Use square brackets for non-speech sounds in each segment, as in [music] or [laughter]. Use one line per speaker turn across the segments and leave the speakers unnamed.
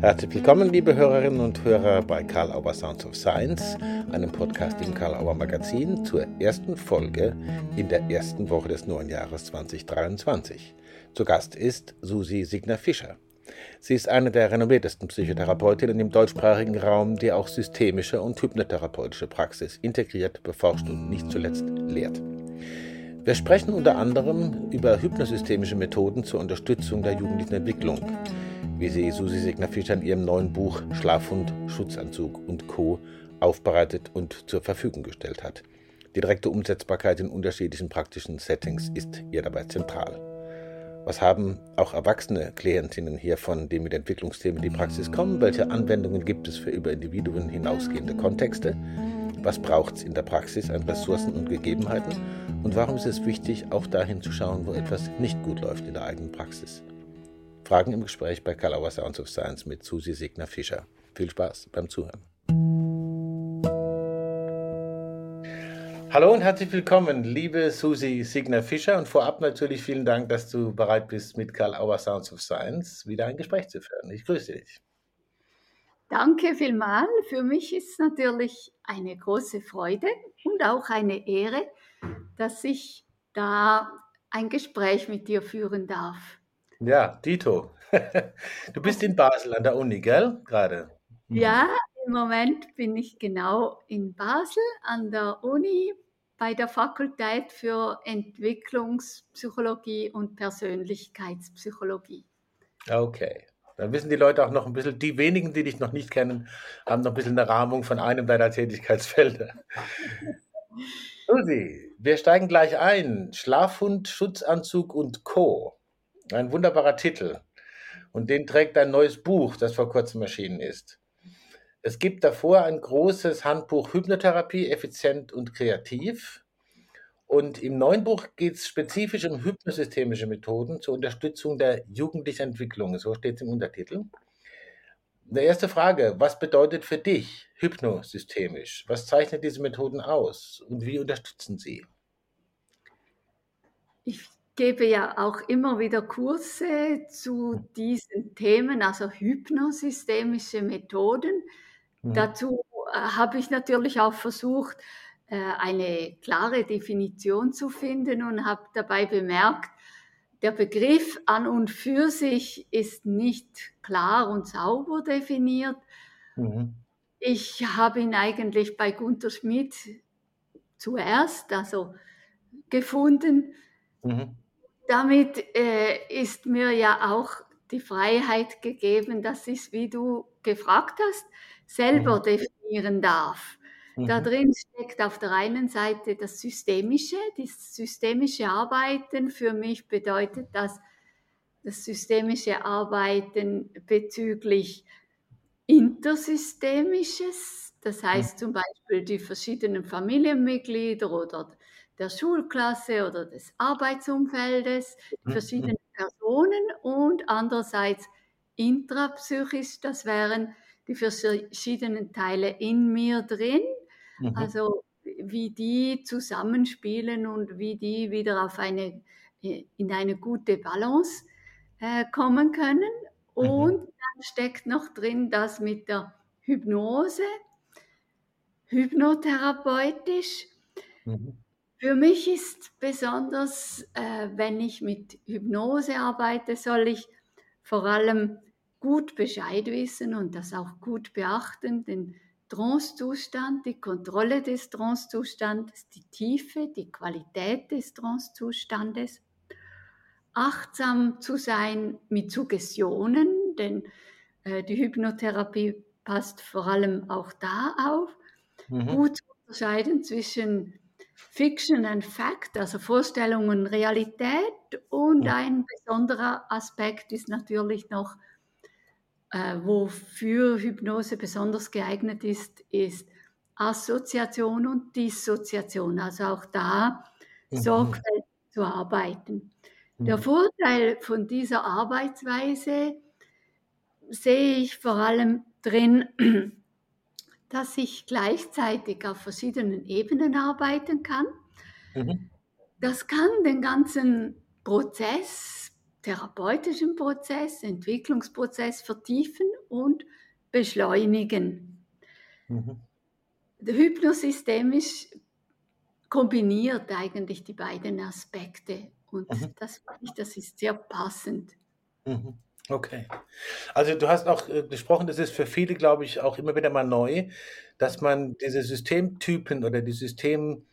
Herzlich willkommen, liebe Hörerinnen und Hörer, bei Karl Auer Sounds of Science, einem Podcast im Karl Auer Magazin zur ersten Folge in der ersten Woche des neuen Jahres 2023. Zu Gast ist Susi Signer Fischer. Sie ist eine der renommiertesten Psychotherapeutinnen im deutschsprachigen Raum, die auch systemische und hypnotherapeutische Praxis integriert, beforscht und nicht zuletzt lehrt. Wir sprechen unter anderem über hypnosystemische Methoden zur Unterstützung der jugendlichen Entwicklung, wie sie Susi Signer-Fischer in ihrem neuen Buch Schlafhund, Schutzanzug und Co. aufbereitet und zur Verfügung gestellt hat. Die direkte Umsetzbarkeit in unterschiedlichen praktischen Settings ist ihr dabei zentral. Was haben auch erwachsene Klientinnen hiervon, die mit Entwicklungsthemen in die Praxis kommen? Welche Anwendungen gibt es für über Individuen hinausgehende Kontexte? Was braucht es in der Praxis an Ressourcen und Gegebenheiten? Und warum ist es wichtig, auch dahin zu schauen, wo etwas nicht gut läuft in der eigenen Praxis? Fragen im Gespräch bei Kalauer Sounds of Science mit Susi Signer Fischer. Viel Spaß beim Zuhören. Hallo und herzlich willkommen, liebe Susi Signer Fischer. Und vorab natürlich vielen Dank, dass du bereit bist, mit Karl Auer Sounds of Science wieder ein Gespräch zu führen. Ich grüße dich.
Danke vielmals. Für mich ist es natürlich eine große Freude und auch eine Ehre, dass ich da ein Gespräch mit dir führen darf.
Ja, Dito. [laughs] Du bist in Basel an der Uni, gell? Gerade.
Mhm. Ja, im Moment bin ich genau in Basel an der Uni bei der Fakultät für Entwicklungspsychologie und Persönlichkeitspsychologie.
Okay. Dann wissen die Leute auch noch ein bisschen, die wenigen, die dich noch nicht kennen, haben noch ein bisschen eine Rahmung von einem deiner Tätigkeitsfelder. [laughs] Susi, wir steigen gleich ein. Schlafhund, Schutzanzug und Co. Ein wunderbarer Titel. Und den trägt ein neues Buch, das vor kurzem erschienen ist. Es gibt davor ein großes Handbuch Hypnotherapie, effizient und kreativ. Und im neuen Buch geht es spezifisch um hypnosystemische Methoden zur Unterstützung der jugendlichen Entwicklung. So steht es im Untertitel. Die erste Frage, was bedeutet für dich hypnosystemisch? Was zeichnet diese Methoden aus und wie unterstützen sie?
Ich gebe ja auch immer wieder Kurse zu diesen Themen, also hypnosystemische Methoden. Mhm. Dazu äh, habe ich natürlich auch versucht, äh, eine klare Definition zu finden und habe dabei bemerkt, der Begriff an und für sich ist nicht klar und sauber definiert. Mhm. Ich habe ihn eigentlich bei Gunther Schmidt zuerst also gefunden. Mhm damit äh, ist mir ja auch die Freiheit gegeben, dass ich es, wie du gefragt hast, selber mhm. definieren darf. Mhm. Da drin steckt auf der einen Seite das Systemische. Das systemische Arbeiten für mich bedeutet das, das systemische Arbeiten bezüglich Intersystemisches, das heißt zum Beispiel die verschiedenen Familienmitglieder oder der Schulklasse oder des Arbeitsumfeldes, mhm. verschiedene Personen und andererseits intrapsychisch, das wären die verschiedenen Teile in mir drin, mhm. also wie die zusammenspielen und wie die wieder auf eine, in eine gute Balance äh, kommen können. Mhm. Und mhm. dann steckt noch drin das mit der Hypnose, hypnotherapeutisch. Mhm. Für mich ist besonders, äh, wenn ich mit Hypnose arbeite, soll ich vor allem gut Bescheid wissen und das auch gut beachten, den Trance-Zustand, die Kontrolle des Trance-Zustandes, die Tiefe, die Qualität des Trance-Zustandes, achtsam zu sein mit Suggestionen, denn äh, die Hypnotherapie passt vor allem auch da auf, mhm. gut zu unterscheiden zwischen Fiction and Fact, also Vorstellung und Realität. Und ja. ein besonderer Aspekt ist natürlich noch, äh, wofür Hypnose besonders geeignet ist, ist Assoziation und Dissoziation. Also auch da mhm. sorgfältig zu arbeiten. Mhm. Der Vorteil von dieser Arbeitsweise sehe ich vor allem drin, dass ich gleichzeitig auf verschiedenen Ebenen arbeiten kann. Mhm. Das kann den ganzen Prozess therapeutischen Prozess, Entwicklungsprozess vertiefen und beschleunigen. Mhm. Hypnosystemisch kombiniert eigentlich die beiden Aspekte und mhm. das, das ist sehr passend.
Mhm. Okay. Also du hast auch äh, gesprochen, das ist für viele, glaube ich, auch immer wieder mal neu, dass man diese Systemtypen oder die Systemformen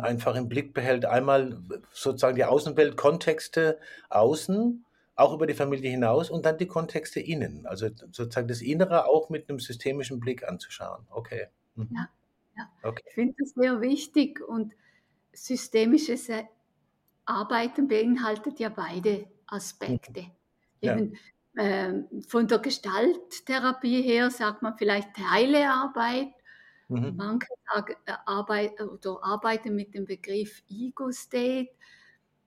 einfach im Blick behält. Einmal sozusagen die Außenwelt, Kontexte außen, auch über die Familie hinaus und dann die Kontexte innen. Also sozusagen das Innere auch mit einem systemischen Blick anzuschauen. Okay.
Mhm. Ja, ja. Okay. ich finde das sehr wichtig und systemisches Arbeiten beinhaltet ja beide Aspekte. Ja. Eben, äh, von der Gestalttherapie her sagt man vielleicht Teilearbeit. Mhm. Manche sagen, äh, Arbeit, oder arbeiten mit dem Begriff Ego-State.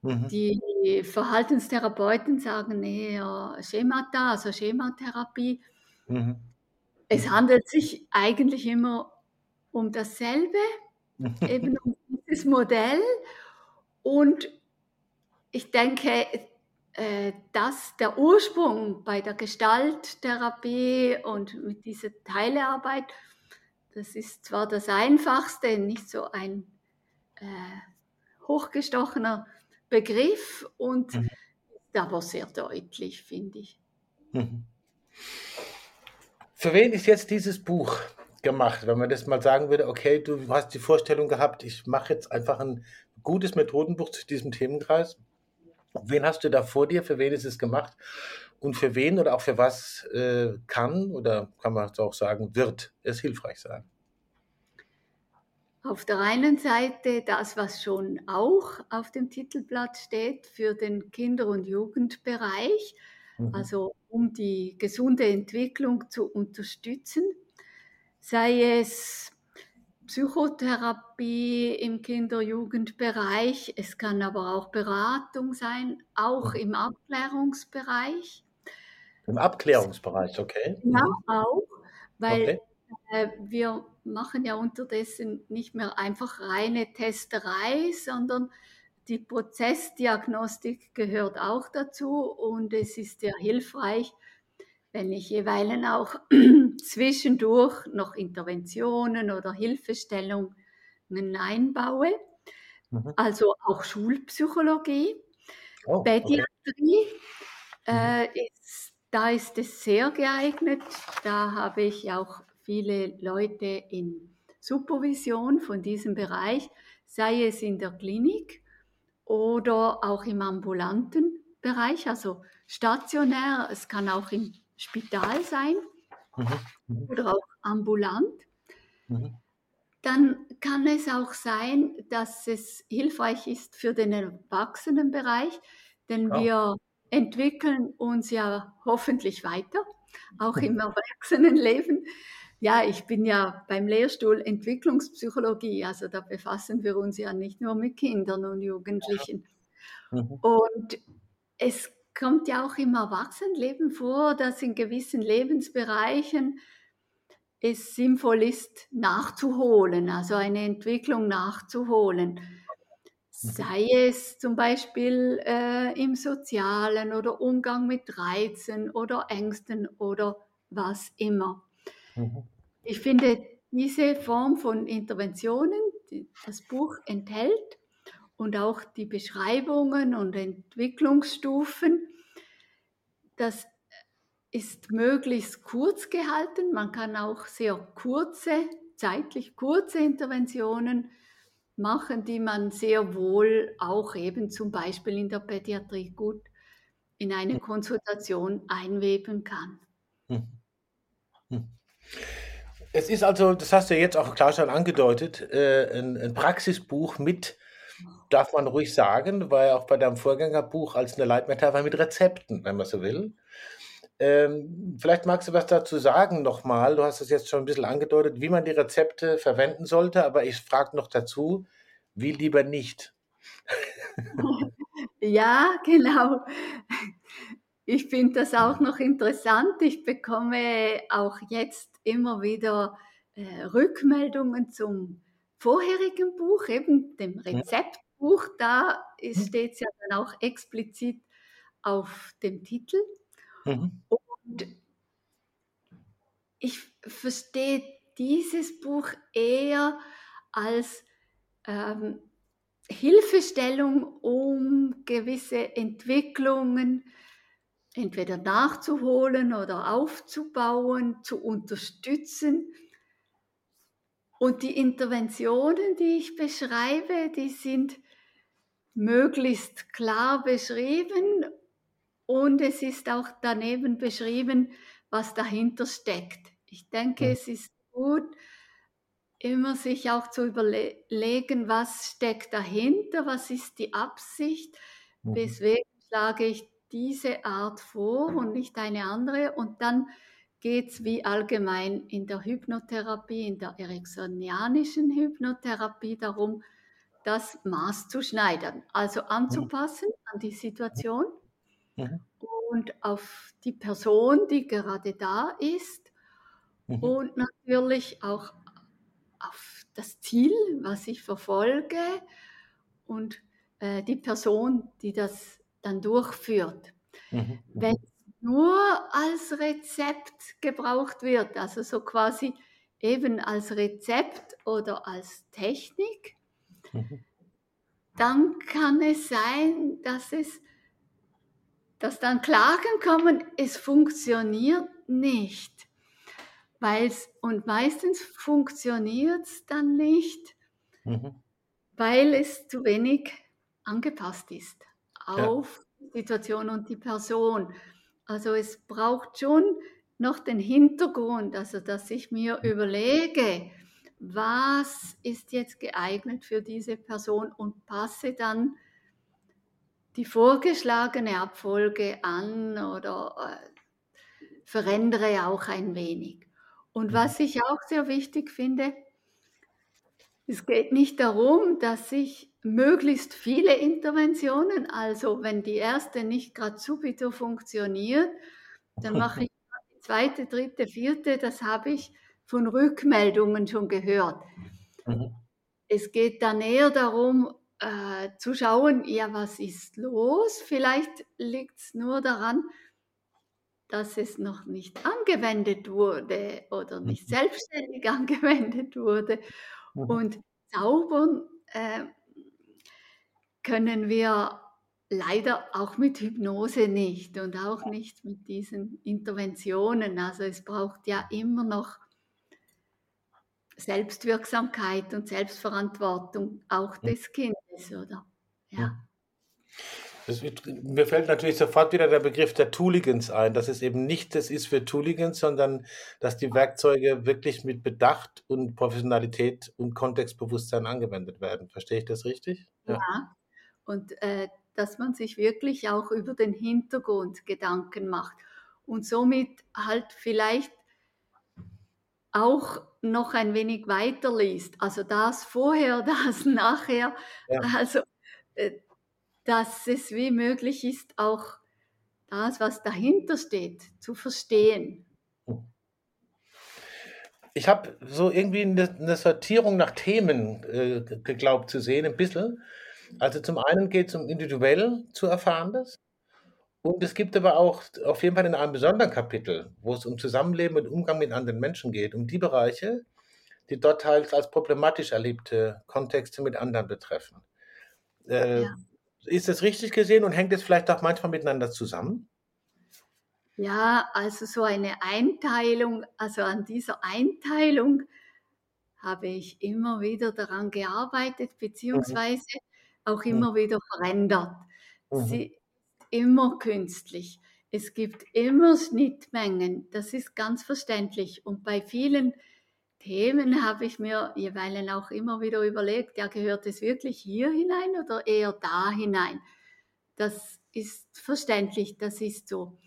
Mhm. Die Verhaltenstherapeuten sagen eher Schemata, also Schematherapie. Mhm. Es handelt sich eigentlich immer um dasselbe, [laughs] eben um dieses Modell. Und ich denke, äh, dass der Ursprung bei der Gestalttherapie und mit dieser Teilearbeit, das ist zwar das Einfachste, nicht so ein äh, hochgestochener Begriff und mhm. aber sehr deutlich, finde ich. Mhm.
Für wen ist jetzt dieses Buch gemacht, wenn man das mal sagen würde, okay, du hast die Vorstellung gehabt, ich mache jetzt einfach ein gutes Methodenbuch zu diesem Themenkreis. Wen hast du da vor dir? Für wen ist es gemacht? Und für wen oder auch für was äh, kann oder kann man auch sagen, wird es hilfreich sein?
Auf der einen Seite das, was schon auch auf dem Titelblatt steht für den Kinder- und Jugendbereich, mhm. also um die gesunde Entwicklung zu unterstützen, sei es Psychotherapie im Kinder-Jugendbereich. Es kann aber auch Beratung sein, auch mhm. im Abklärungsbereich.
Im Abklärungsbereich, okay.
Ja, mhm. auch, weil okay. äh, wir machen ja unterdessen nicht mehr einfach reine Testerei, sondern die Prozessdiagnostik gehört auch dazu und es ist sehr hilfreich, wenn ich jeweilen auch [clears throat] zwischendurch noch Interventionen oder Hilfestellungen einbaue. Mhm. Also auch Schulpsychologie, oh, Pädiatrie. Okay. Äh, mhm. ist, da ist es sehr geeignet. Da habe ich auch viele Leute in Supervision von diesem Bereich, sei es in der Klinik oder auch im ambulanten Bereich, also stationär. Es kann auch im Spital sein mhm. mhm. oder auch ambulant. Mhm. Dann kann es auch sein, dass es hilfreich ist für den Erwachsenenbereich, denn ja. wir entwickeln uns ja hoffentlich weiter, auch im Erwachsenenleben. Ja, ich bin ja beim Lehrstuhl Entwicklungspsychologie, also da befassen wir uns ja nicht nur mit Kindern und Jugendlichen. Mhm. Und es kommt ja auch im Erwachsenenleben vor, dass in gewissen Lebensbereichen es sinnvoll ist, nachzuholen, also eine Entwicklung nachzuholen. Mhm. Sei es zum Beispiel äh, im sozialen oder Umgang mit Reizen oder Ängsten oder was immer. Mhm. Ich finde, diese Form von Interventionen, die das Buch enthält, und auch die Beschreibungen und Entwicklungsstufen. Das ist möglichst kurz gehalten. Man kann auch sehr kurze, zeitlich kurze Interventionen machen, die man sehr wohl auch eben zum Beispiel in der Pädiatrie gut in eine hm. Konsultation einweben kann. Hm.
Hm. Es ist also, das hast du jetzt auch klar schon angedeutet, äh, ein, ein Praxisbuch mit darf man ruhig sagen, war ja auch bei deinem Vorgängerbuch als eine Leitmetapher mit Rezepten, wenn man so will. Ähm, vielleicht magst du was dazu sagen nochmal. Du hast es jetzt schon ein bisschen angedeutet, wie man die Rezepte verwenden sollte, aber ich frage noch dazu, wie lieber nicht. [laughs]
ja, genau. Ich finde das auch noch interessant. Ich bekomme auch jetzt immer wieder äh, Rückmeldungen zum vorherigen Buch, eben dem Rezept Buch, da mhm. steht es ja dann auch explizit auf dem Titel. Mhm. Und ich verstehe dieses Buch eher als ähm, Hilfestellung, um gewisse Entwicklungen entweder nachzuholen oder aufzubauen, zu unterstützen. Und die Interventionen, die ich beschreibe, die sind möglichst klar beschrieben und es ist auch daneben beschrieben, was dahinter steckt. Ich denke, es ist gut, immer sich auch zu überlegen, was steckt dahinter, was ist die Absicht, mhm. weswegen schlage ich diese Art vor und nicht eine andere. Und dann geht es wie allgemein in der Hypnotherapie, in der ericksonianischen Hypnotherapie darum, das Maß zu schneidern, also anzupassen an die Situation mhm. und auf die Person, die gerade da ist mhm. und natürlich auch auf das Ziel, was ich verfolge und äh, die Person, die das dann durchführt. Mhm. Wenn es nur als Rezept gebraucht wird, also so quasi eben als Rezept oder als Technik, mhm. dann kann es sein, dass es dass dann Klagen kommen, es funktioniert nicht. Weil's, und meistens funktioniert es dann nicht, mhm. weil es zu wenig angepasst ist auf ja. die Situation und die Person. Also es braucht schon noch den Hintergrund, also dass ich mir überlege, was ist jetzt geeignet für diese Person und passe dann die vorgeschlagene Abfolge an oder äh, verändere auch ein wenig. Und was ich auch sehr wichtig finde, es geht nicht darum, dass ich möglichst viele Interventionen, also wenn die erste nicht gerade subito funktioniert, dann mache ich die zweite, dritte, vierte, das habe ich von Rückmeldungen schon gehört. Mhm. Es geht dann eher darum, äh, zu schauen, ja, was ist los? Vielleicht liegt es nur daran, dass es noch nicht angewendet wurde oder nicht mhm. selbstständig [laughs] angewendet wurde. Mhm. Und zaubern äh, können wir leider auch mit Hypnose nicht und auch nicht mit diesen Interventionen. Also es braucht ja immer noch Selbstwirksamkeit und Selbstverantwortung auch des Kindes, oder? Ja.
Das, mir fällt natürlich sofort wieder der Begriff der Tooligans ein, dass es eben nicht das ist für Tooligans, sondern dass die Werkzeuge wirklich mit Bedacht und Professionalität und Kontextbewusstsein angewendet werden. Verstehe ich das richtig?
Ja, ja. und äh, dass man sich wirklich auch über den Hintergrund Gedanken macht und somit halt vielleicht auch noch ein wenig weiterliest. Also das vorher, [laughs] das nachher. Ja. Also äh, dass es wie möglich ist, auch das, was dahinter steht, zu verstehen.
Ich habe so irgendwie eine, Sortierung nach Themen äh, geglaubt zu sehen, ein bisschen. Also zum einen geht es um individuell zu erfahrenes. Und es gibt aber auch auf jeden Fall in einem besonderen Kapitel, wo es um Zusammenleben und Umgang mit anderen Menschen geht, um die Bereiche, die dort teils als problematisch erlebte Kontexte mit anderen betreffen. Äh, ja. Ist das richtig gesehen und hängt es vielleicht auch manchmal miteinander zusammen?
Ja, also so eine Einteilung, also an dieser Einteilung habe ich immer wieder daran gearbeitet, beziehungsweise mhm. auch immer mhm. wieder verändert. Mhm. Sie ist immer künstlich. Es gibt immer Schnittmengen, das ist ganz verständlich. Und bei vielen Themen habe ich mir jeweils auch immer wieder überlegt, ja, gehört es wirklich hier hinein oder eher da hinein? Das ist verständlich, das ist so.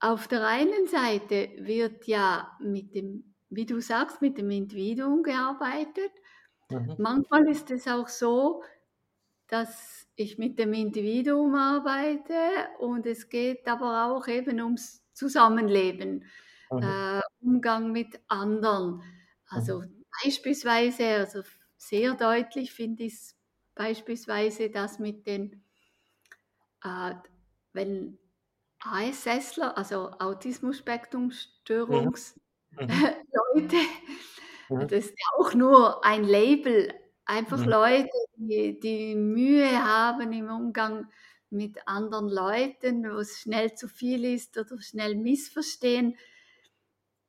Auf der einen Seite wird ja mit dem, wie du sagst, mit dem Individuum gearbeitet. Mhm. Manchmal ist es auch so, dass ich mit dem Individuum arbeite und es geht aber auch eben ums Zusammenleben, mhm. äh, Umgang mit anderen. Also mhm. beispielsweise, also sehr deutlich finde ich es beispielsweise das mit den, äh, wenn ASSler, also Autismus-Spektrum-Störungs-
Mhm. [laughs]
Leute,
Mhm.
das ist ja auch nur ein Label, einfach
Mhm.
Leute, die, die Mühe haben im Umgang mit anderen Leuten, wo es schnell zu viel ist oder schnell missverstehen.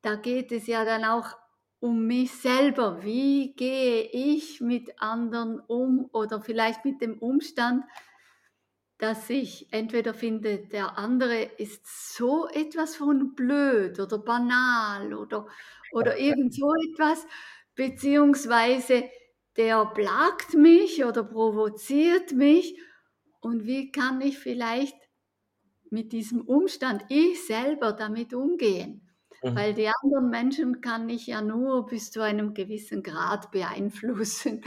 Da geht es ja dann auch um mich selber. Wie gehe ich mit anderen um oder vielleicht mit dem Umstand, dass ich entweder finde, der andere ist so etwas von blöd oder banal oder, oder [laughs] irgend so etwas, beziehungsweise der plagt mich oder provoziert mich und wie kann ich vielleicht mit diesem Umstand ich selber damit umgehen? Mhm. Weil die anderen Menschen kann ich ja nur bis zu einem gewissen Grad [laughs] beeinflussen.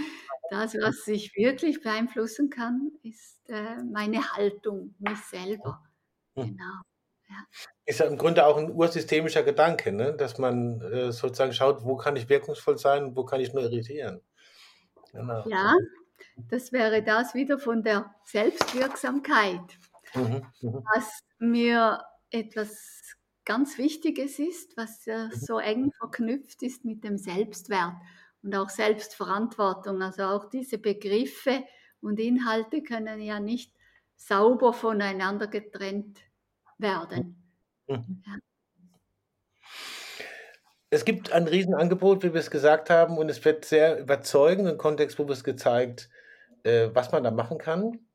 Das, was ich wirklich beeinflussen kann, ist äh, meine Haltung, mich selber.
Mhm. Genau. Ja. Ist ja im Grunde auch ein ursystemischer Gedanke, ne? dass man äh, sozusagen schaut, wo kann ich wirkungsvoll sein und wo kann ich nur irritieren.
Genau. Ja, das wäre das wieder von der Selbstwirksamkeit, mhm, mh. was mir etwas ganz Wichtiges ist, was mhm. so eng verknüpft ist mit dem Selbstwert und auch Selbstverantwortung. Also auch diese Begriffe und Inhalte können ja nicht sauber voneinander getrennt werden. Mhm. Ja.
Es gibt ein Riesenangebot, wie wir es gesagt haben, und es wird sehr überzeugend im Kontext, wo wir es gezeigt, äh, was man da machen kann.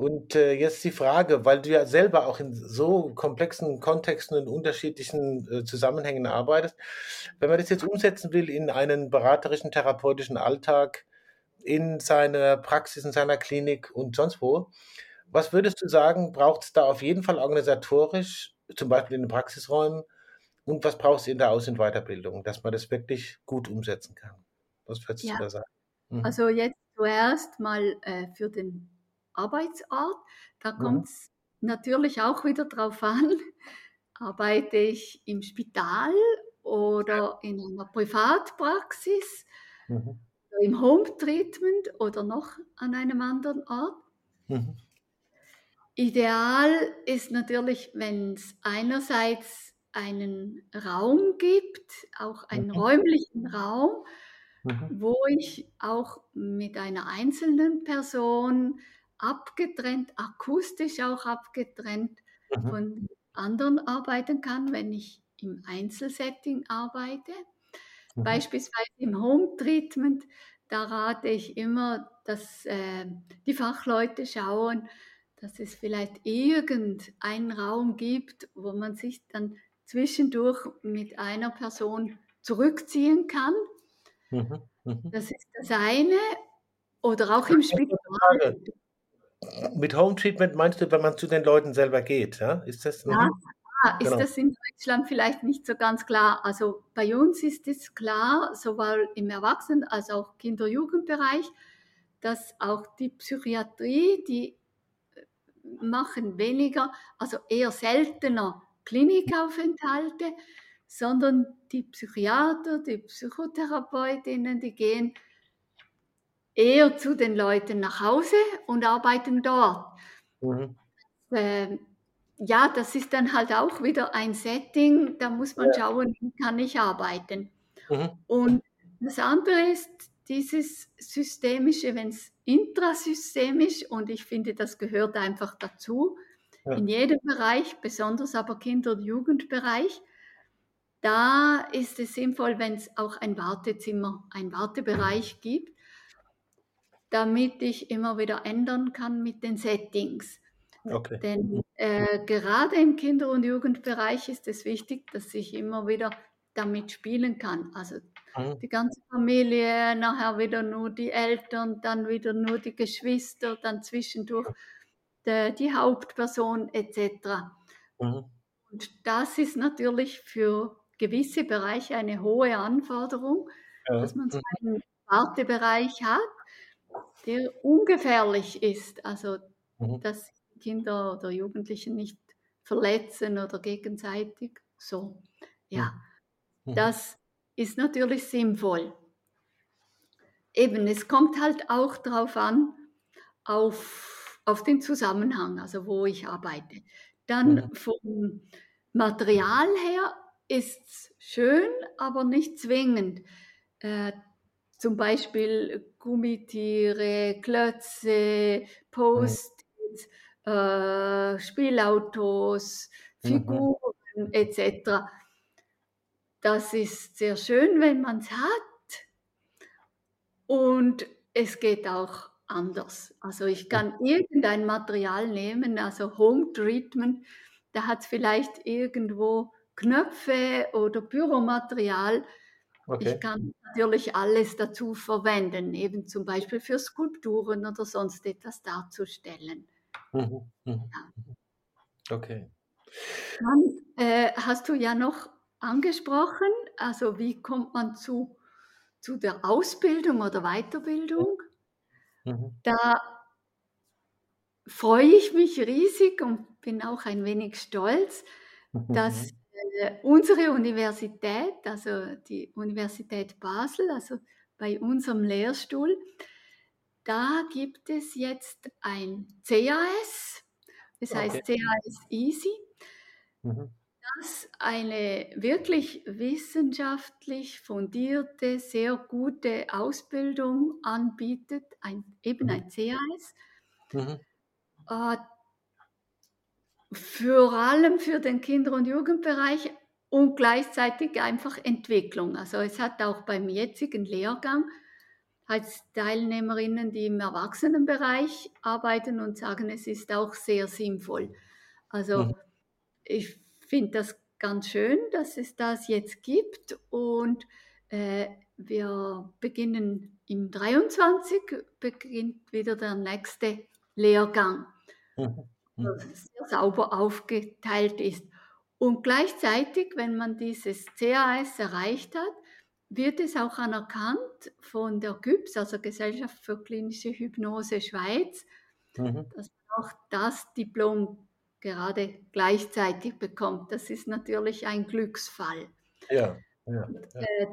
Und äh, jetzt die Frage, weil du ja selber auch in so komplexen Kontexten und unterschiedlichen äh, Zusammenhängen arbeitest, wenn man das jetzt umsetzen will in einen beraterischen, therapeutischen Alltag, in seiner Praxis, in seiner Klinik und sonst wo, was würdest du sagen, braucht es da auf jeden Fall organisatorisch, zum Beispiel in den Praxisräumen, und was brauchst du in der Aus- und Weiterbildung, dass man das wirklich gut umsetzen kann? Was würdest ja. du da sagen?
Mhm. Also jetzt zuerst mal äh, für den Arbeitsort. Da kommt es mhm. natürlich auch wieder drauf an, [laughs] arbeite ich im Spital oder in einer Privatpraxis, mhm. im Home Treatment oder noch an einem anderen Ort. Mhm. Ideal ist natürlich, wenn es einerseits einen Raum gibt, auch einen mhm. räumlichen Raum, mhm. wo ich auch mit einer einzelnen Person abgetrennt, akustisch auch abgetrennt mhm. von anderen arbeiten kann, wenn ich im Einzelsetting arbeite. Mhm. Beispielsweise im Home Treatment, da rate ich immer, dass äh, die Fachleute schauen, dass es vielleicht irgendeinen Raum gibt, wo man sich dann zwischendurch mit einer Person zurückziehen kann. Mhm. Mhm. Das ist das eine. Oder auch im Spital
mit Home Treatment meinst du, wenn man zu den Leuten selber geht? Ja, ist das,
ja, mhm. ist genau. das in Deutschland vielleicht nicht so ganz klar. Also bei uns ist es klar, sowohl im Erwachsenen- als auch Kinder-Jugendbereich, dass auch die Psychiatrie, die äh, machen weniger, also eher seltener Klinikaufenthalte, sondern die Psychiater, die Psychotherapeutinnen, die gehen eher zu den Leuten nach Hause und arbeiten dort. Mhm. Äh, ja, das ist dann halt auch wieder ein Setting, da muss man ja. schauen, wie kann ich arbeiten. Mhm. Und das andere ist dieses Systemische, wenn es intrasystemisch, und ich finde, das gehört einfach dazu, ja. in jedem Bereich, besonders aber Kinder- und Jugendbereich, da ist es sinnvoll, wenn es auch ein Wartezimmer, ein Wartebereich gibt, damit ich immer wieder ändern kann mit den Settings. Okay. Denn äh, gerade im Kinder- und Jugendbereich ist es wichtig, dass ich immer wieder damit spielen kann. Also mhm. die ganze Familie, nachher wieder nur die Eltern, dann wieder nur die Geschwister, dann zwischendurch de, die Hauptperson etc. Mhm. Und das ist natürlich für gewisse Bereiche eine hohe Anforderung, ja. dass man so mhm. einen Wartebereich hat der ungefährlich ist. Also, mhm. dass Kinder oder Jugendliche nicht verletzen oder gegenseitig so. Ja, mhm. mhm. das ist natürlich sinnvoll. Eben, es kommt halt auch darauf an, auf, auf den Zusammenhang, also wo ich arbeite. Dann mhm. vom Material her ist es schön, aber nicht zwingend. Äh, zum Beispiel Gummitiere, Klötze. Post-its, äh, Spielautos. Figuren mhm. etc. Das ist sehr schön, wenn man es hat. Und es geht auch anders. Also ich kann irgendein Material nehmen, also Home Treatment, da hat es vielleicht irgendwo Knöpfe oder Büromaterial. Okay. Ich kann natürlich alles dazu verwenden, eben zum Beispiel für Skulpturen oder sonst etwas darzustellen. Mhm. Mhm. Ja.
Mhm. Okay.
Dann äh, hast du ja noch angesprochen, also wie kommt man zu zu der Ausbildung oder Weiterbildung. Mhm. Da freue ich mich riesig und bin auch ein wenig stolz, mhm. dass äh, unsere Universität, also die Universität Basel, also bei unserem Lehrstuhl, da gibt es jetzt ein CAS, das heißt okay. CAS Easy. Mhm das eine wirklich wissenschaftlich fundierte, sehr gute Ausbildung anbietet, ein, eben mhm. ein CAS. Mhm. Äh, vor allem für den Kinder- und Jugendbereich und gleichzeitig einfach Entwicklung. Also es hat auch beim jetzigen Lehrgang als Teilnehmerinnen, die im Erwachsenenbereich arbeiten und sagen, es ist auch sehr sinnvoll. Also mhm. ich finde das ganz schön, dass es das jetzt gibt und äh, wir beginnen im 23 beginnt wieder der nächste Lehrgang, mhm. Der sehr sauber aufgeteilt ist. Und gleichzeitig, wenn man dieses CAS erreicht hat, wird es auch anerkannt von der GÜPS, also Gesellschaft für klinische Hypnose Schweiz, mhm. dass man auch das Diplom gerade gleichzeitig bekommt. Das ist natürlich ein Glücksfall.
Ja, ja,
ja. Äh,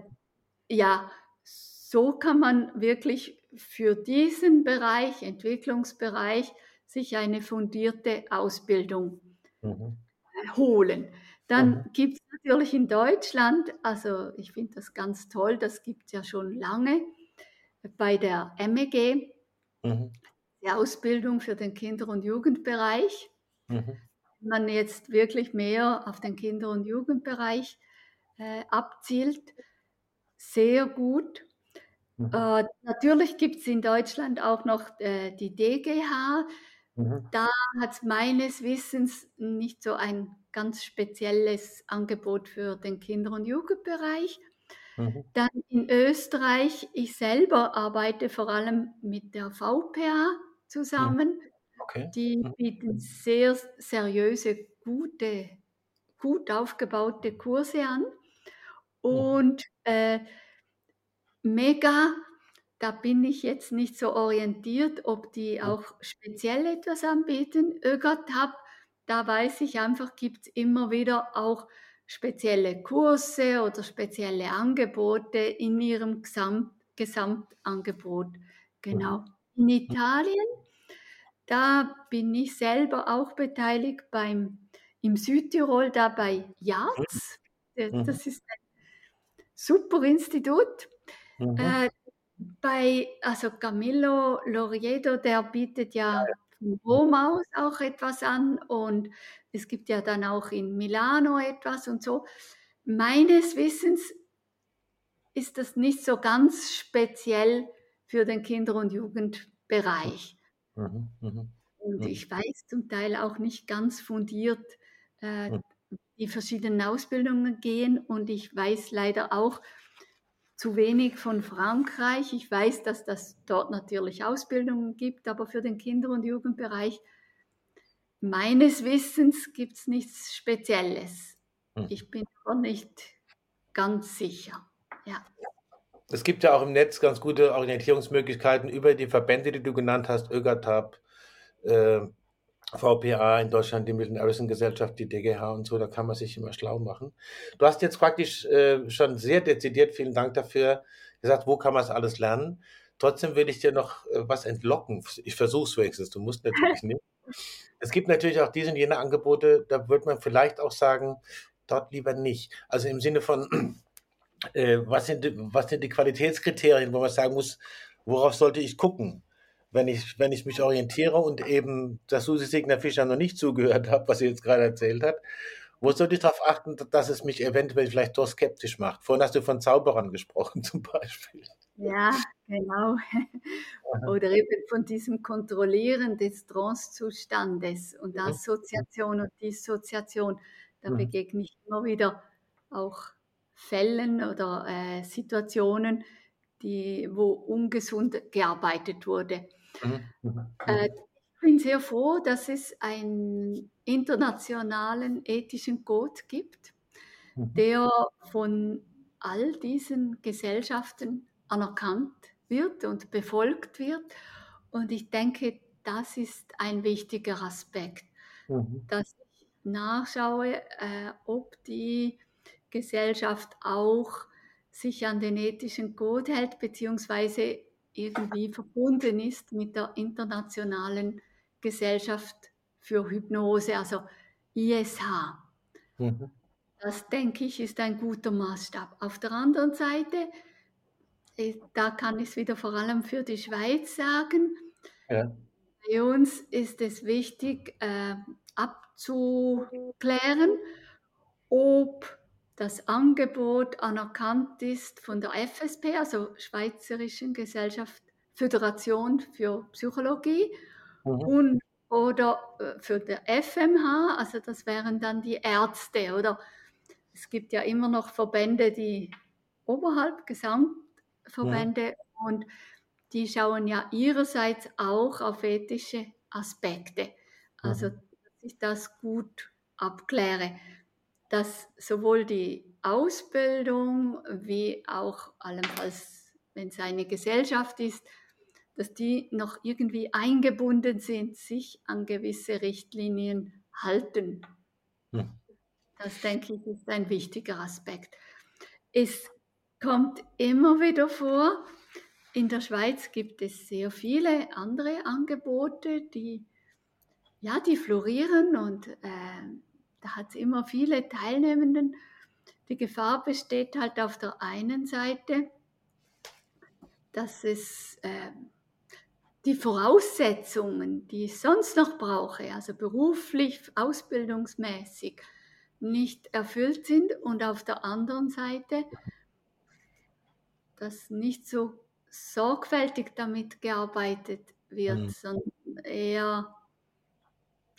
ja, so kann man wirklich für diesen Bereich, Entwicklungsbereich, sich eine fundierte Ausbildung mhm. holen. Dann mhm. gibt es natürlich in Deutschland, also ich finde das ganz toll, das gibt es ja schon lange, bei der MEG, mhm. die Ausbildung für den Kinder- und Jugendbereich. Mhm. Wenn man jetzt wirklich mehr auf den Kinder- und Jugendbereich äh, abzielt, sehr gut. Mhm. Äh, natürlich gibt es in Deutschland auch noch äh, die DGH. Mhm. Da hat es meines Wissens nicht so ein ganz spezielles Angebot für den Kinder- und Jugendbereich. Mhm. Dann in Österreich, ich selber arbeite vor allem mit der VPA mhm. zusammen. Okay. Die mhm. bieten sehr seriöse, gute, gut aufgebaute Kurse an. Mhm. Und äh, mega, da bin ich jetzt nicht so orientiert, ob die auch speziell etwas anbieten. ÖGATAB, da weiß ich einfach, gibt es immer wieder auch spezielle Kurse oder spezielle Angebote in ihrem Gesamt, Gesamtangebot. Genau. Mhm. In Italien da bin ich selber auch beteiligt beim, im Südtirol, da bei JARZ. Mhm. Das ist ein super Institut. Mhm. Bei, also Camillo Loriedo, der bietet ja von Rom aus auch etwas an und es gibt ja dann auch in Milano etwas und so. Meines Wissens ist das nicht so ganz speziell für den Kinder- und Jugendbereich. Mhm, mhm, Und mhm. ich weiß zum Teil auch nicht ganz fundiert, äh, Mhm. die verschiedenen Ausbildungen gehen und ich weiß leider auch zu wenig von Frankreich. Ich weiß, dass das dort natürlich Ausbildungen gibt, aber für den Kinder- und Jugendbereich meines Wissens gibt es nichts Spezielles. Mhm. Ich bin aber nicht ganz sicher. Ja.
Es gibt ja auch im Netz ganz gute Orientierungsmöglichkeiten über die Verbände, die du genannt hast, ÖGATAB, äh, VPA in Deutschland, die Milton-Harrison-Gesellschaft, die DGH und so, da kann man sich immer schlau machen. Du hast jetzt praktisch äh, schon sehr dezidiert, vielen Dank dafür, gesagt, wo kann man es alles lernen. Trotzdem will ich dir noch äh, was entlocken. Ich versuche es wenigstens, du musst natürlich nicht. Es gibt natürlich auch diese und jene Angebote, da würde man vielleicht auch sagen, dort lieber nicht. Also im Sinne von, äh, was, sind, was sind die Qualitätskriterien, wo man sagen muss, worauf sollte ich gucken? Wenn ich, wenn ich mich orientiere und eben das Susi Signer Fischer noch nicht zugehört [laughs] habe, was sie jetzt gerade erzählt hat, wo sollte ich darauf achten, dass es mich eventuell vielleicht doch skeptisch macht? Vorhin hast du von Zauberern [laughs] gesprochen zum Beispiel.
Ja, genau. Oder eben von diesem Kontrollieren des Trance-Zustandes und. Assoziation und Dissoziation. Da mhm. begegne ich immer wieder auch Fällen oder äh, Situationen, die, wo ungesund gearbeitet wurde. Mhm. mhm. Äh, ich bin sehr froh, dass es einen internationalen ethischen Code gibt, mhm. der von all diesen Gesellschaften anerkannt wird und befolgt wird. Und ich denke, das ist ein wichtiger Aspekt, mhm. dass ich nachschaue, äh, ob die Gesellschaft auch sich an den ethischen Code hält, beziehungsweise irgendwie verbunden ist mit der internationalen Gesellschaft für Hypnose, also ISH. Mhm. Das, denke ich, ist ein guter Maßstab. Auf der anderen Seite, äh, da kann ich es wieder vor allem für die Schweiz sagen, ja. bei uns ist es wichtig äh, abzuklären, ob das Angebot anerkannt ist von der FSP, also Schweizerischen Gesellschaft Föderation für Psychologie, mhm. und oder äh, für der FMH, also das wären dann die Ärzte, oder es gibt ja immer noch Verbände, die oberhalb Gesamtverbände ja. und die schauen ja ihrerseits auch auf ethische Aspekte. Also, dass ich das gut abkläre dass sowohl die Ausbildung wie auch allenfalls, wenn es eine Gesellschaft ist, dass die noch irgendwie eingebunden sind, sich an gewisse Richtlinien halten. Hm. Das denke ich ist ein wichtiger Aspekt. Es kommt immer wieder vor, in der Schweiz gibt es sehr viele andere Angebote, die, ja, die florieren und äh, da hat es immer viele Teilnehmenden. Die Gefahr besteht halt auf der einen Seite, dass es äh, die Voraussetzungen, die ich sonst noch brauche, also beruflich, ausbildungsmäßig, nicht erfüllt sind und auf der anderen Seite, dass nicht so sorgfältig damit gearbeitet wird, mhm. sondern eher,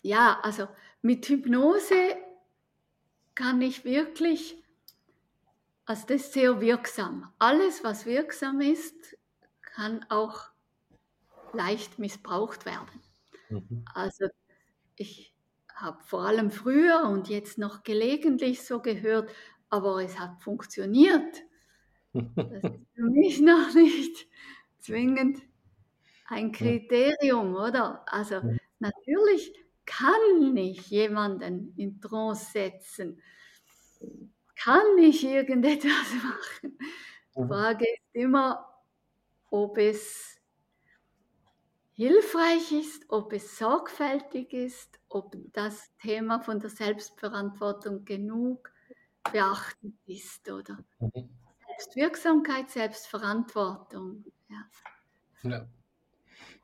ja, also mit Hypnose kann ich wirklich, also das ist sehr wirksam. Alles, was wirksam ist, kann auch leicht missbraucht werden. Mhm. Also ich habe vor allem früher und jetzt noch gelegentlich so gehört, aber es hat funktioniert. Das ist für mich [laughs] noch nicht zwingend ein Kriterium, oder? Also natürlich kann ich jemanden in Trance setzen? Kann ich irgendetwas [laughs] machen? Die mhm. Frage ist immer, ob es hilfreich ist, ob es sorgfältig ist, ob das Thema von der Selbstverantwortung genug beachtet ist oder mhm. Selbstwirksamkeit, Selbstverantwortung. Ja.
ja.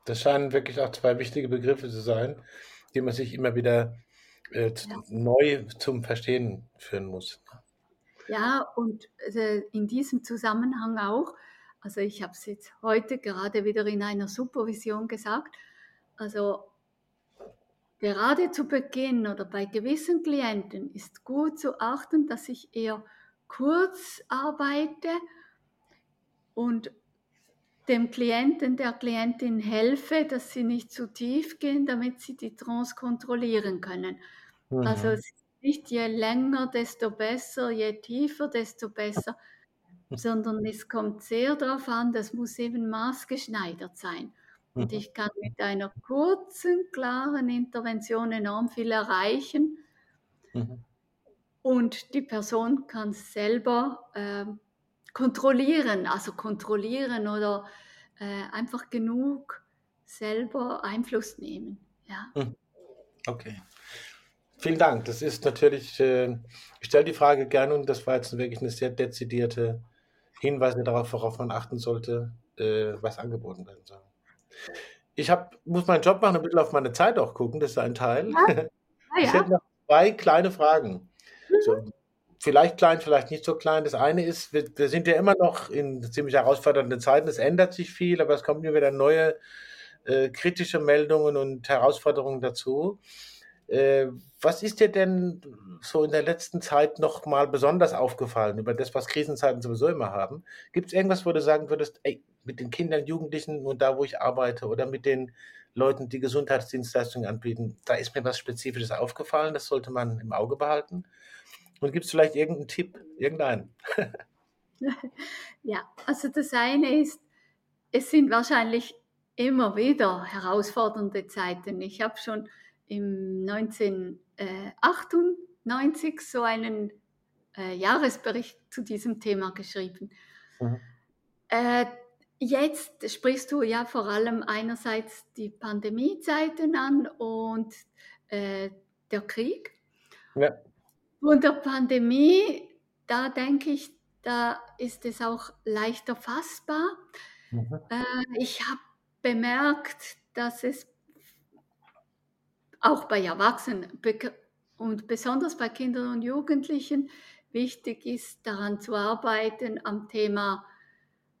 Das scheinen wirklich auch zwei wichtige Begriffe zu sein die man sich immer wieder äh, ja. neu zum Verstehen führen muss.
Ja, und äh, in diesem Zusammenhang auch, also ich habe es jetzt heute gerade wieder in einer Supervision gesagt, also gerade zu Beginn oder bei gewissen Klienten ist gut zu achten, dass ich eher kurz arbeite und dem Klienten, der Klientin helfe, dass sie nicht zu tief gehen, damit sie die Trance kontrollieren können. Mhm. Also nicht je länger, desto besser, je tiefer, desto besser, sondern es kommt sehr darauf an, das muss eben maßgeschneidert sein. Und mhm. ich kann mit einer kurzen, klaren Intervention enorm viel erreichen. Mhm. Und die Person kann selber äh, kontrollieren, also kontrollieren oder äh, einfach genug selber Einfluss nehmen. Ja. Hm.
Okay. Vielen Dank. Das ist natürlich, äh, ich stelle die Frage gerne und das war jetzt wirklich eine sehr dezidierte Hinweise darauf, worauf man achten sollte, äh, was angeboten werden soll. Ich hab, muss meinen Job machen, ein bisschen auf meine Zeit auch gucken, das ist ein Teil. Ja. [laughs] Ah, ja. Ich hätte noch zwei kleine Fragen. Mhm. So, vielleicht klein, vielleicht nicht so klein. Das eine ist, wir, wir, sind ja immer noch in ziemlich herausfordernden Zeiten. Es ändert sich viel, aber es kommen immer wieder neue äh, kritische Meldungen und Herausforderungen dazu. Äh, was ist dir denn so in der letzten Zeit noch mal besonders aufgefallen über das, was Krisenzeiten sowieso immer haben? Gibt es irgendwas, wo du sagen würdest, ey, mit den Kindern, Jugendlichen und da, wo ich arbeite oder mit den Leuten, die Gesundheitsdienstleistungen anbieten, da ist mir was Spezifisches aufgefallen, das sollte man im Auge behalten. Und gibt es vielleicht irgendeinen Tipp, irgendeinen? [laughs]
ja, also das eine ist, es sind wahrscheinlich immer wieder herausfordernde Zeiten. Ich habe schon im 1998 so einen äh, Jahresbericht zu diesem Thema geschrieben. Mhm. Äh, jetzt sprichst du ja vor allem einerseits die Pandemiezeiten an und äh, der Krieg. Ja. Und der Pandemie, da denke ich, da ist es auch leichter fassbar. Mhm. Äh, ich habe bemerkt, dass es auch bei Erwachsenen und besonders bei Kindern und Jugendlichen wichtig ist, daran zu arbeiten am Thema,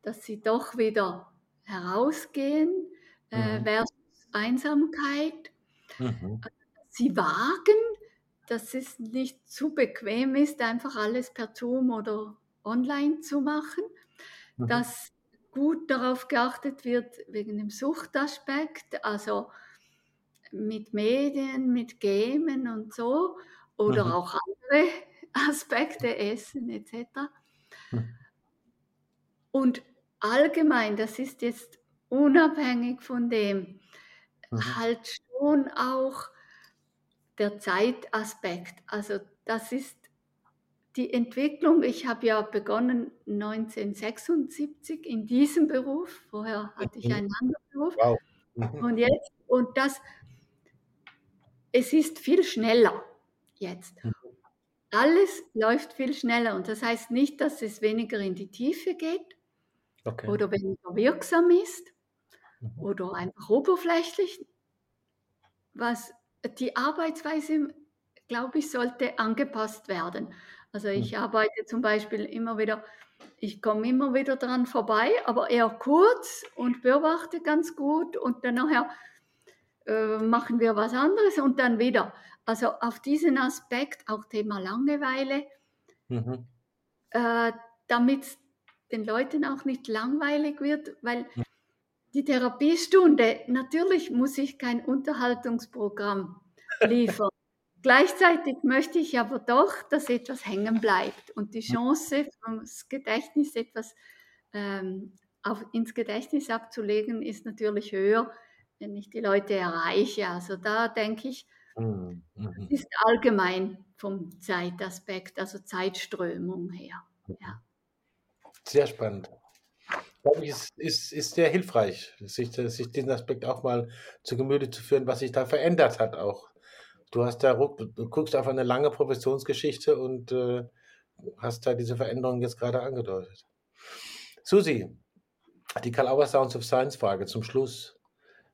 dass sie doch wieder herausgehen äh, mhm. versus Einsamkeit. Mhm. Sie wagen, dass es nicht zu bequem ist, einfach alles per Zoom oder online zu machen, mhm. dass gut darauf geachtet wird wegen dem Suchtaspekt, also mit Medien, mit Gamen und so oder mhm. auch andere [laughs] Aspekte, Essen etc. Mhm. Und allgemein, das ist jetzt unabhängig von dem, mhm. halt schon auch der Zeitaspekt. Also das ist die Entwicklung. Ich habe ja begonnen 1976 in diesem Beruf. Vorher hatte ich mhm. einen anderen Beruf. Wow. Mhm. Und jetzt, und das es ist viel schneller jetzt. Mhm. Alles läuft viel schneller und das heißt nicht, dass es weniger in die Tiefe geht okay. oder weniger wirksam ist oder einfach oberflächlich. Was die Arbeitsweise, glaube ich, sollte angepasst werden. Also ich mhm. arbeite zum Beispiel immer wieder, ich komme immer wieder dran vorbei, aber eher kurz und beobachte ganz gut und dann nachher äh, machen wir was anderes und dann wieder. Also auf diesen Aspekt, auch Thema Langeweile, mhm. äh, damit den Leuten auch nicht langweilig wird, weil mhm. Die Therapiestunde, natürlich muss ich kein Unterhaltungsprogramm [laughs] liefern. Gleichzeitig möchte ich aber doch, dass etwas hängen bleibt und die Chance, das Gedächtnis etwas ähm, auf, ins Gedächtnis abzulegen, ist natürlich höher, wenn ich die Leute erreiche. Also da denke ich, mhm. mhm. ist allgemein vom Zeitaspekt, also Zeitströmung her. Ja.
Sehr spannend. Ich es ist, ist sehr hilfreich, sich, sich diesen Aspekt auch mal zu Gemüte zu führen, was sich da verändert hat auch. Du hast da, du guckst auf eine lange Professionsgeschichte und äh, hast da diese Veränderungen jetzt gerade angedeutet. Susi, die Karl Auer Sounds of Science Frage zum Schluss.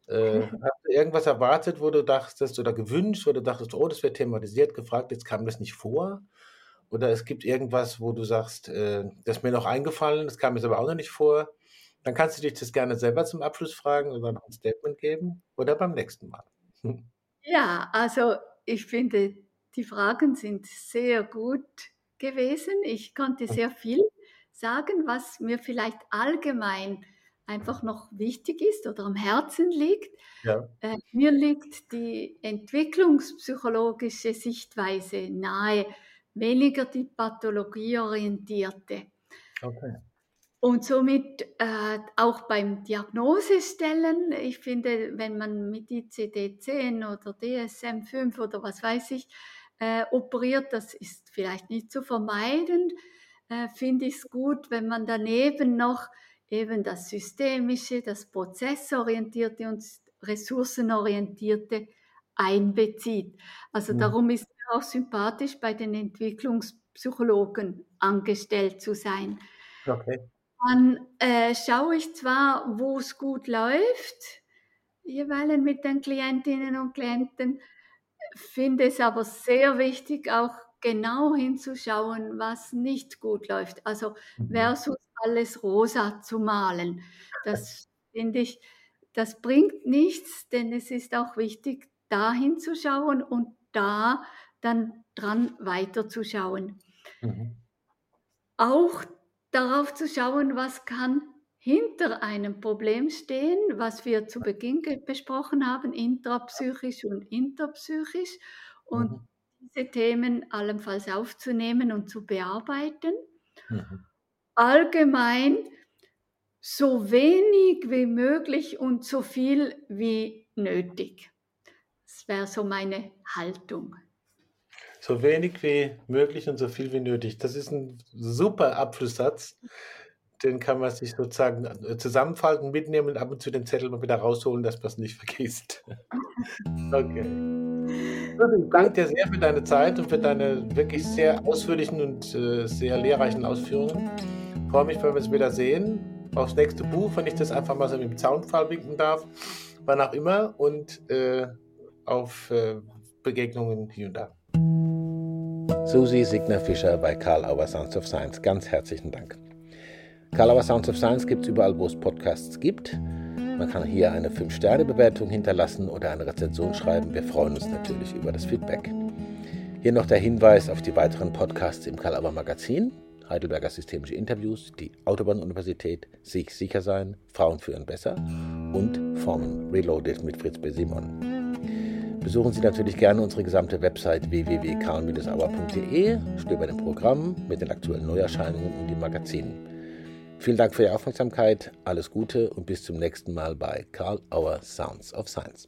Äh, [laughs] hast du irgendwas erwartet, wo du dachtest oder gewünscht, wo du dachtest, oh, das wird thematisiert, gefragt, jetzt kam das nicht vor? Oder es gibt irgendwas, wo du sagst, äh, das ist mir noch eingefallen, das kam jetzt aber auch noch nicht vor. Dann kannst du dich das gerne selber zum Abschluss fragen oder noch ein Statement geben oder beim nächsten Mal. [laughs]
Ja, also ich finde, die Fragen sind sehr gut gewesen. Ich konnte sehr viel sagen, was mir vielleicht allgemein einfach noch wichtig ist oder am Herzen liegt. Ja. Äh, mir liegt die entwicklungspsychologische Sichtweise nahe, weniger die pathologieorientierte. Okay. Und somit äh, auch beim Diagnosestellen, ich finde, wenn man mit ICD-10 oder DSM-5 oder was weiß ich äh, operiert, das ist vielleicht nicht zu vermeiden, äh, finde ich es gut, wenn man daneben noch eben das Systemische, das Prozessorientierte und Ressourcenorientierte einbezieht. Also mhm. darum ist auch sympathisch, bei den Entwicklungspsychologen angestellt zu sein. Okay. Dann äh, schaue ich zwar, wo es gut läuft, jeweils mit den Klientinnen und Klienten, finde es aber sehr wichtig, auch genau hinzuschauen, was nicht gut läuft. Also mhm. versus alles rosa zu malen. Das [laughs] finde ich, das bringt nichts, denn es ist auch wichtig, da hinzuschauen und da dann dran weiterzuschauen. Mhm. Auch darauf zu schauen, was kann hinter einem Problem stehen, was wir zu Beginn besprochen haben, intrapsychisch und interpsychisch. Und mhm. diese Themen allenfalls aufzunehmen und zu bearbeiten. Mhm. Allgemein so wenig wie möglich und so viel wie nötig. Das wäre so meine Haltung.
So wenig wie möglich und so viel wie nötig. Das ist ein super Abschlusssatz. Den kann man sich sozusagen äh, zusammenfalten, mitnehmen und ab und zu den Zettel mal wieder rausholen, dass man es nicht vergisst. [laughs] Okay. Ich danke dir sehr für deine Zeit und für deine wirklich sehr ausführlichen und äh, sehr lehrreichen Ausführungen. Ich freue mich, wenn wir es wieder sehen. Aufs nächste Buch, wenn ich das einfach mal so mit dem Zaunpfahl winken darf, wann auch immer. Und äh, auf äh, Begegnungen hier und da. Susi Signer Fischer bei Karl Auer Sounds of Science. Ganz herzlichen Dank. Karl Auer Sounds of Science gibt es überall, wo es Podcasts gibt. Man kann hier eine 5-Sterne-Bewertung hinterlassen oder eine Rezension schreiben. Wir freuen uns natürlich über das Feedback. Hier noch der Hinweis auf die weiteren Podcasts im Karl Auer Magazin. Heidelberger Systemische Interviews, die Autobahn-Universität, Sieg sicher sein, Frauen führen besser und Formen Reloaded mit Fritz B. Simon. Besuchen Sie natürlich gerne unsere gesamte Website www.karl-auer.de, stöbern im Programm mit den aktuellen Neuerscheinungen und den Magazinen. Vielen Dank für Ihre Aufmerksamkeit, alles Gute und bis zum nächsten Mal bei Karl Auer Sounds of Science.